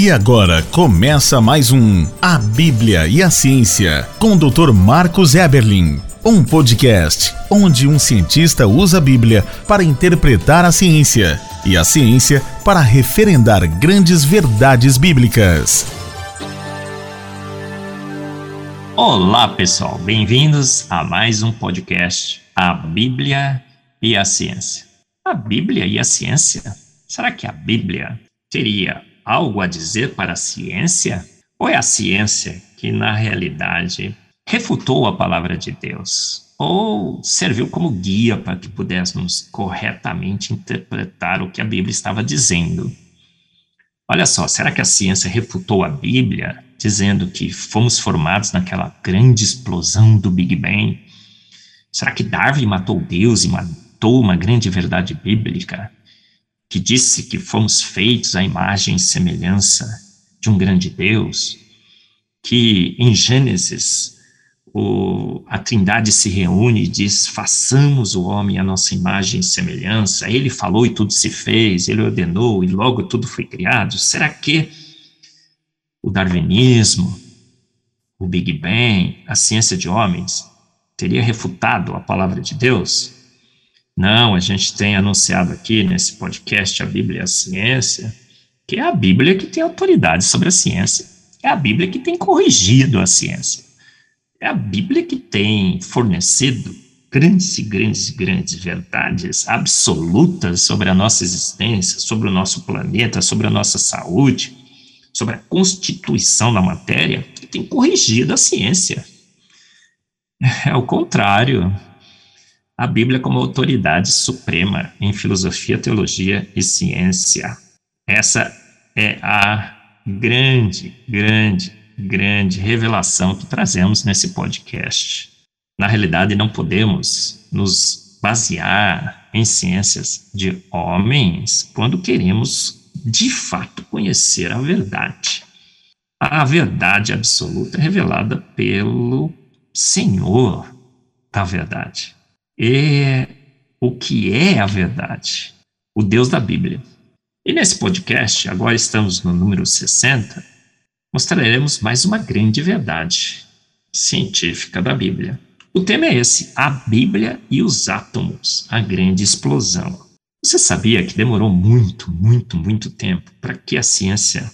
E agora começa mais um A Bíblia e a Ciência com o Dr. Marcos Eberlin. Um podcast onde um cientista usa a Bíblia para interpretar a ciência e a ciência para referendar grandes verdades bíblicas. Olá, pessoal, bem-vindos a mais um podcast A Bíblia e a Ciência. A Bíblia e a Ciência? Será que a Bíblia teria algo a dizer para a ciência? Ou é a ciência que, na realidade, refutou a palavra de Deus? Ou serviu como guia para que pudéssemos corretamente interpretar o que a Bíblia estava dizendo? Olha só, será que a ciência refutou a Bíblia, dizendo que fomos formados naquela grande explosão do Big Bang? Será que Darwin matou Deus e matou uma grande verdade bíblica? Que disse que fomos feitos à imagem e semelhança de um grande Deus, que em Gênesis o, a Trindade se reúne e diz: façamos o homem à nossa imagem e semelhança. Ele falou e tudo se fez, ele ordenou e logo tudo foi criado. Será que o darwinismo, o Big Bang, a ciência de homens, teria refutado a palavra de Deus? Não, a gente tem anunciado aqui nesse podcast a Bíblia e a Ciência, que é a Bíblia que tem autoridade sobre a ciência. É a Bíblia que tem corrigido a ciência. É a Bíblia que tem fornecido grandes e grandes grandes verdades absolutas sobre a nossa existência, sobre o nosso planeta, sobre a nossa saúde, sobre a constituição da matéria, que tem corrigido a ciência. É o contrário a Bíblia como autoridade suprema em filosofia, teologia e ciência. Essa é a grande, grande, grande revelação que trazemos nesse podcast. Na realidade, não podemos nos basear em ciências de homens quando queremos de fato conhecer a verdade. A verdade absoluta revelada pelo Senhor da verdade é o que é a verdade, o Deus da Bíblia. E nesse podcast, agora estamos no número 60, mostraremos mais uma grande verdade científica da Bíblia. O tema é esse: a Bíblia e os átomos, a grande explosão. Você sabia que demorou muito, muito, muito tempo para que a ciência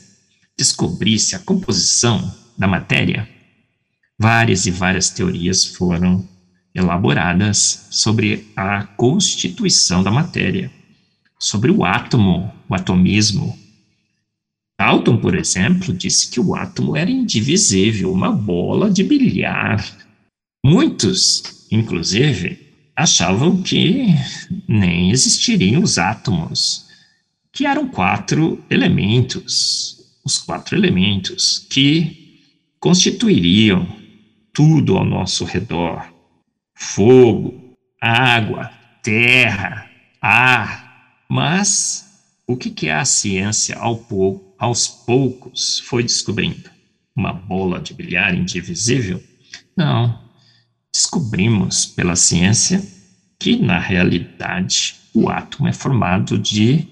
descobrisse a composição da matéria? Várias e várias teorias foram elaboradas sobre a constituição da matéria, sobre o átomo, o atomismo. Dalton, por exemplo, disse que o átomo era indivisível, uma bola de bilhar. Muitos, inclusive, achavam que nem existiriam os átomos, que eram quatro elementos, os quatro elementos que constituiriam tudo ao nosso redor fogo, água, terra, ar. Mas o que, que a ciência ao pou, aos poucos foi descobrindo? Uma bola de bilhar indivisível? Não. Descobrimos pela ciência que, na realidade, o átomo é formado de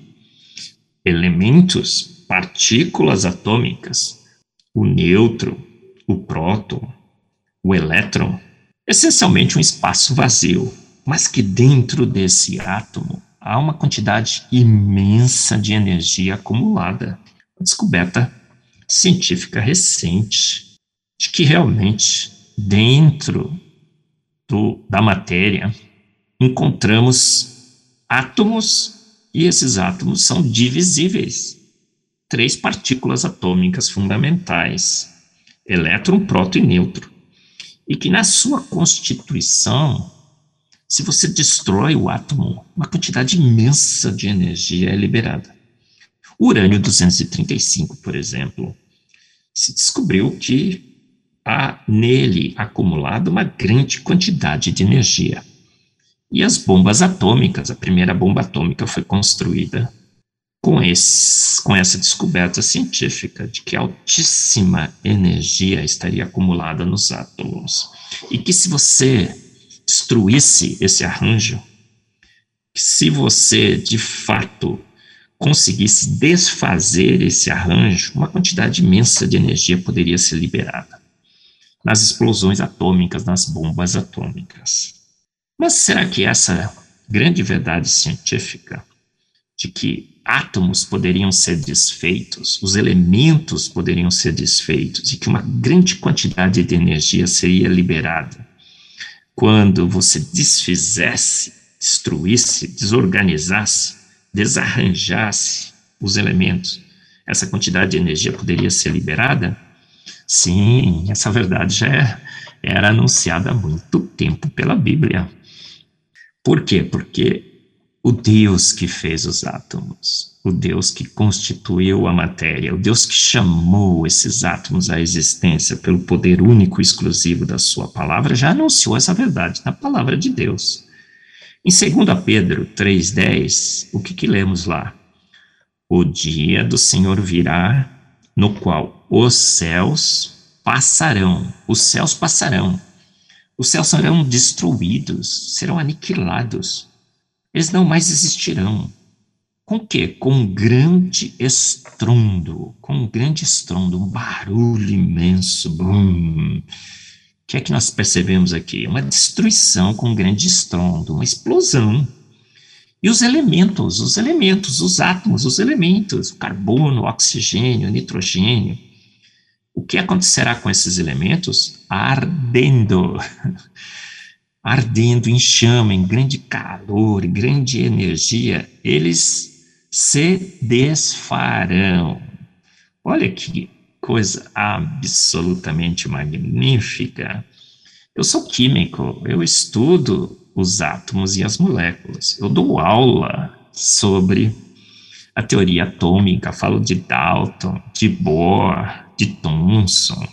elementos, partículas atômicas, o nêutron, o próton, o elétron essencialmente um espaço vazio, mas que dentro desse átomo há uma quantidade imensa de energia acumulada. Uma descoberta científica recente de que realmente dentro do, da matéria encontramos átomos e esses átomos são divisíveis. Três partículas atômicas fundamentais: elétron, próton e nêutron e que na sua constituição, se você destrói o átomo, uma quantidade imensa de energia é liberada. O urânio 235, por exemplo, se descobriu que há nele acumulado uma grande quantidade de energia. E as bombas atômicas, a primeira bomba atômica foi construída com, esse, com essa descoberta científica de que altíssima energia estaria acumulada nos átomos e que se você destruísse esse arranjo, se você de fato conseguisse desfazer esse arranjo, uma quantidade imensa de energia poderia ser liberada nas explosões atômicas, nas bombas atômicas. Mas será que essa grande verdade científica de que átomos poderiam ser desfeitos, os elementos poderiam ser desfeitos e que uma grande quantidade de energia seria liberada quando você desfizesse, destruísse, desorganizasse, desarranjasse os elementos, essa quantidade de energia poderia ser liberada? Sim, essa verdade já é, era anunciada há muito tempo pela Bíblia. Por quê? Porque o Deus que fez os átomos, o Deus que constituiu a matéria, o Deus que chamou esses átomos à existência pelo poder único e exclusivo da sua palavra, já anunciou essa verdade na palavra de Deus. Em 2 Pedro 3,10, o que, que lemos lá? O dia do Senhor virá, no qual os céus passarão, os céus passarão, os céus serão destruídos, serão aniquilados eles não mais existirão. Com o quê? Com um grande estrondo, com um grande estrondo, um barulho imenso. Bum. O que é que nós percebemos aqui? Uma destruição com um grande estrondo, uma explosão. E os elementos, os elementos, os átomos, os elementos, o carbono, o oxigênio, o nitrogênio. O que acontecerá com esses elementos? Ardendo. ardendo em chama, em grande calor, grande energia, eles se desfarão. Olha que coisa absolutamente magnífica. Eu sou químico, eu estudo os átomos e as moléculas. Eu dou aula sobre a teoria atômica, falo de Dalton, de Bohr, de Thomson,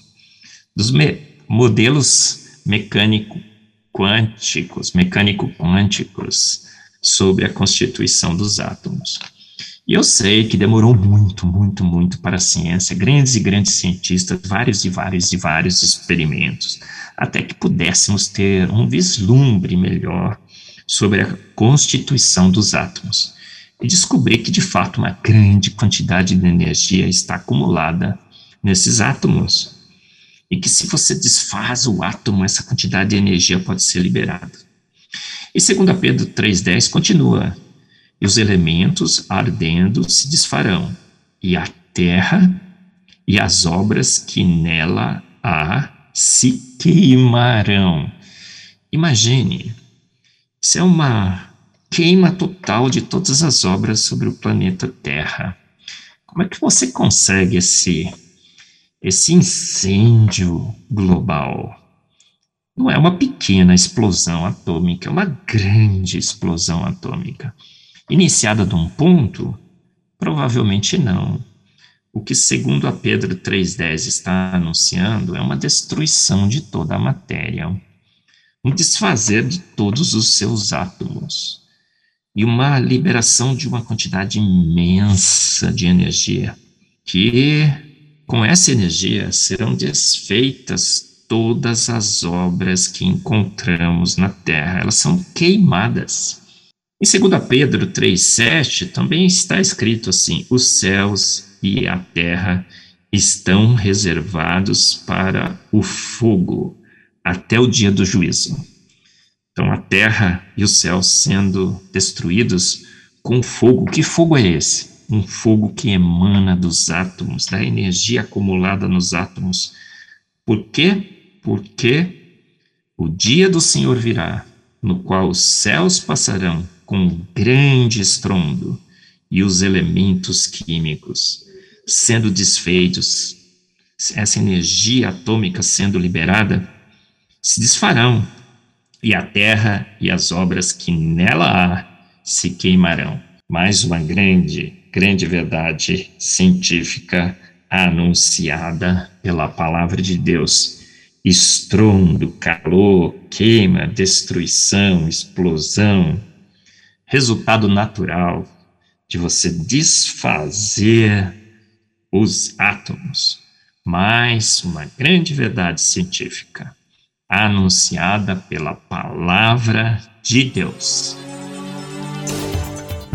dos me modelos mecânico quânticos, mecânico-quânticos, sobre a constituição dos átomos. E eu sei que demorou muito, muito, muito para a ciência, grandes e grandes cientistas, vários e vários e vários experimentos, até que pudéssemos ter um vislumbre melhor sobre a constituição dos átomos e descobrir que, de fato, uma grande quantidade de energia está acumulada nesses átomos e que se você desfaz o átomo, essa quantidade de energia pode ser liberada. E segundo Pedro 3,10 continua, e os elementos ardendo se desfarão, e a terra e as obras que nela há se queimarão. Imagine, isso é uma queima total de todas as obras sobre o planeta Terra. Como é que você consegue esse esse incêndio global não é uma pequena explosão atômica, é uma grande explosão atômica. Iniciada de um ponto? Provavelmente não. O que, segundo a Pedro 3,10 está anunciando, é uma destruição de toda a matéria, um desfazer de todos os seus átomos e uma liberação de uma quantidade imensa de energia que com essa energia serão desfeitas todas as obras que encontramos na terra, elas são queimadas. Em 2 Pedro 3,7 também está escrito assim: os céus e a terra estão reservados para o fogo até o dia do juízo. Então, a terra e os céus sendo destruídos com fogo. Que fogo é esse? Um fogo que emana dos átomos, da energia acumulada nos átomos. Por quê? Porque o dia do Senhor virá, no qual os céus passarão com grande estrondo e os elementos químicos sendo desfeitos, essa energia atômica sendo liberada, se desfarão, e a terra e as obras que nela há se queimarão. Mais uma grande grande verdade científica anunciada pela palavra de Deus. Estrondo, calor, queima, destruição, explosão, resultado natural de você desfazer os átomos. Mais uma grande verdade científica anunciada pela palavra de Deus.